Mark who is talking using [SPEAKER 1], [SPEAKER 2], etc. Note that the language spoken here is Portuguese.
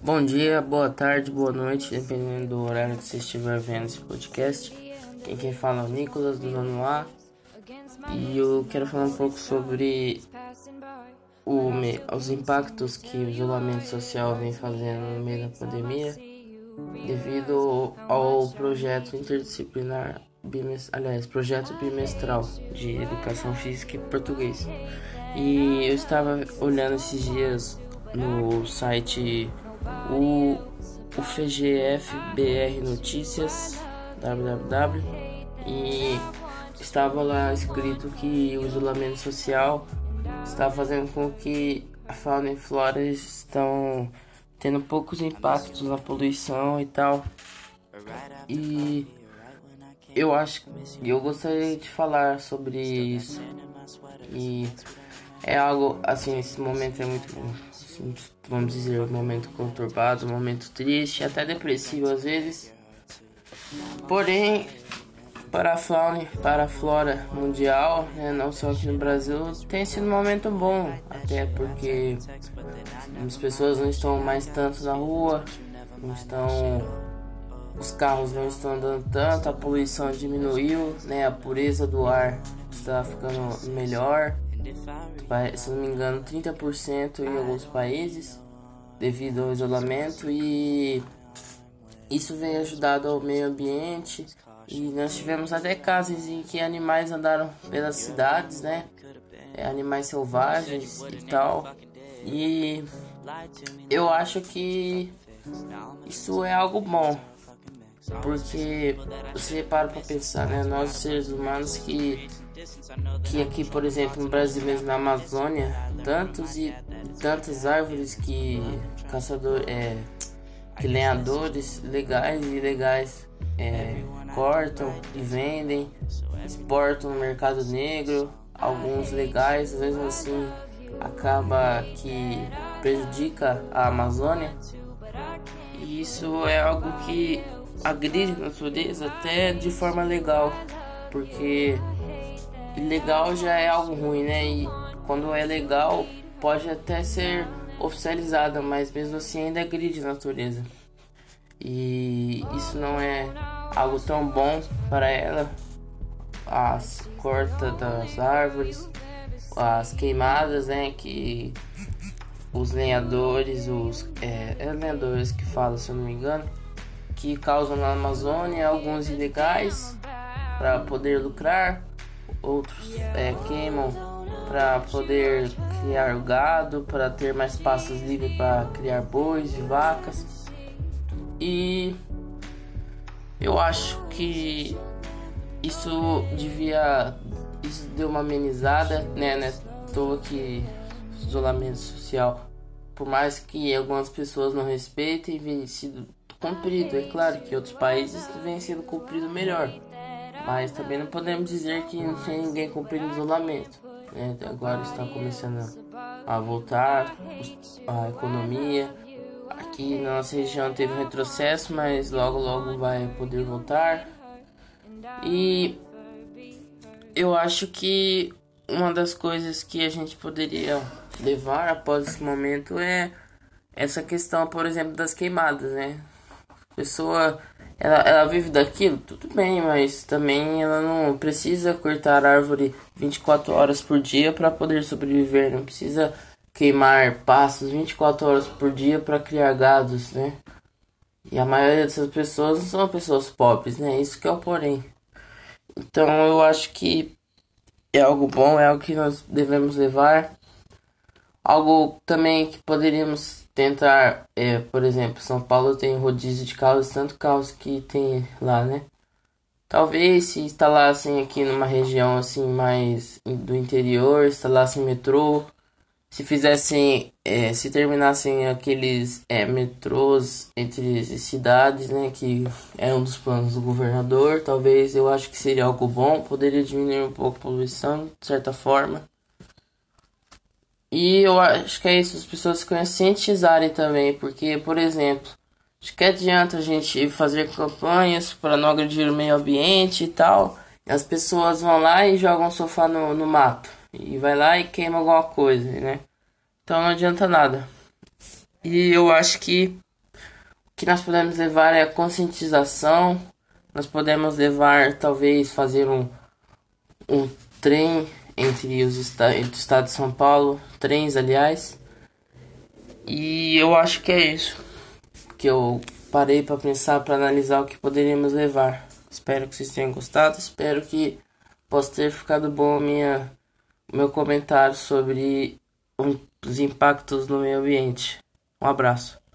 [SPEAKER 1] Bom dia, boa tarde, boa noite, dependendo do horário que você estiver vendo esse podcast. Quem quem fala é o Nicolas do Nono A e eu quero falar um pouco sobre o, os impactos que o isolamento social vem fazendo no meio da pandemia devido ao projeto interdisciplinar aliás, projeto bimestral de educação física e português. E eu estava olhando esses dias no site o, o FGFBR Notícias www e estava lá escrito que o isolamento social está fazendo com que a fauna e flora estão tendo poucos impactos na poluição e tal. E eu acho eu gostaria de falar sobre isso. E é algo assim, esse momento é muito vamos dizer, um momento conturbado, um momento triste, até depressivo às vezes. Porém, para a fauna, para a flora mundial, né, não só aqui no Brasil, tem sido um momento bom, até porque as pessoas não estão mais tanto na rua, não estão os carros não estão andando tanto, a poluição diminuiu, né, a pureza do ar está ficando melhor se não me engano, 30% em alguns países devido ao isolamento e isso vem ajudado ao meio ambiente e nós tivemos até casos em que animais andaram pelas cidades, né? É, animais selvagens e tal. E eu acho que isso é algo bom. Porque você para pra pensar, né? Nós seres humanos que que aqui, por exemplo, no Brasil mesmo, na Amazônia, tantos e tantas árvores que caçador, é, que lenhadores legais e ilegais é, cortam e vendem, exportam no mercado negro, alguns legais, mesmo assim acaba que prejudica a Amazônia. E isso é algo que agride a natureza até de forma legal, porque legal já é algo ruim, né? E quando é legal, pode até ser oficializada, mas mesmo assim ainda agride a natureza. E isso não é algo tão bom para ela. As cortas das árvores, as queimadas, né? Que os lenhadores, os é, é lenhadores que falam, se eu não me engano, que causam na Amazônia, alguns ilegais para poder lucrar outros é, queimam para poder criar gado, para ter mais pastos livres para criar bois e vacas. E eu acho que isso devia isso deu uma amenizada, né, né? Tô que isolamento social, por mais que algumas pessoas não respeitem, vem sido cumprido. É claro que outros países vem sendo cumprido melhor. Mas também não podemos dizer que não tem ninguém cumprindo isolamento. Né? Agora está começando a voltar a economia. Aqui na nossa região teve um retrocesso, mas logo logo vai poder voltar. E eu acho que uma das coisas que a gente poderia levar após esse momento é essa questão, por exemplo, das queimadas, né? Pessoa ela, ela vive daquilo, tudo bem, mas também ela não precisa cortar árvore 24 horas por dia para poder sobreviver, não precisa queimar pastos 24 horas por dia para criar gados, né? E a maioria dessas pessoas não são pessoas pobres, né? Isso que é o porém. Então eu acho que é algo bom, é algo que nós devemos levar. Algo também que poderíamos tentar, é, por exemplo, São Paulo tem rodízio de carros, tanto carros que tem lá, né? Talvez se instalassem aqui numa região assim mais do interior, instalassem metrô, se fizessem, é, se terminassem aqueles é, metrôs entre cidades, né, que é um dos planos do governador, talvez eu acho que seria algo bom, poderia diminuir um pouco a poluição, de certa forma. E eu acho que é isso, as pessoas se conscientizarem também, porque, por exemplo, acho que adianta a gente fazer campanhas para não agredir o meio ambiente e tal, e as pessoas vão lá e jogam o sofá no, no mato, e vai lá e queima alguma coisa, né? Então não adianta nada. E eu acho que que nós podemos levar é a conscientização. Nós podemos levar, talvez, fazer um, um trem entre os entre o estado de São Paulo, trens, aliás. E eu acho que é isso que eu parei para pensar, para analisar o que poderíamos levar. Espero que vocês tenham gostado. Espero que possa ter ficado bom minha meu comentário sobre os impactos no meio ambiente. Um abraço.